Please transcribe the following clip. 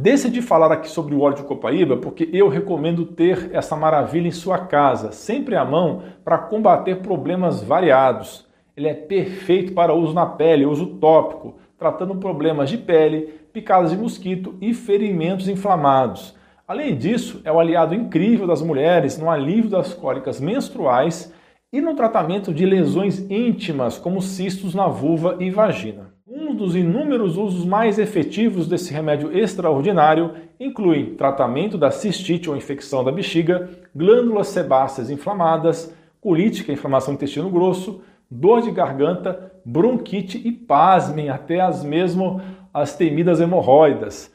Decidi falar aqui sobre o óleo de copaíba porque eu recomendo ter essa maravilha em sua casa, sempre à mão, para combater problemas variados. Ele é perfeito para uso na pele, uso tópico, tratando problemas de pele, picadas de mosquito e ferimentos inflamados. Além disso, é o aliado incrível das mulheres no alívio das cólicas menstruais e no tratamento de lesões íntimas, como cistos na vulva e vagina. Um dos inúmeros usos mais efetivos desse remédio extraordinário inclui tratamento da cistite ou infecção da bexiga, glândulas sebáceas inflamadas, colite, que é inflamação do intestino grosso, dor de garganta, bronquite e, pasmem, até as mesmo as temidas hemorroidas.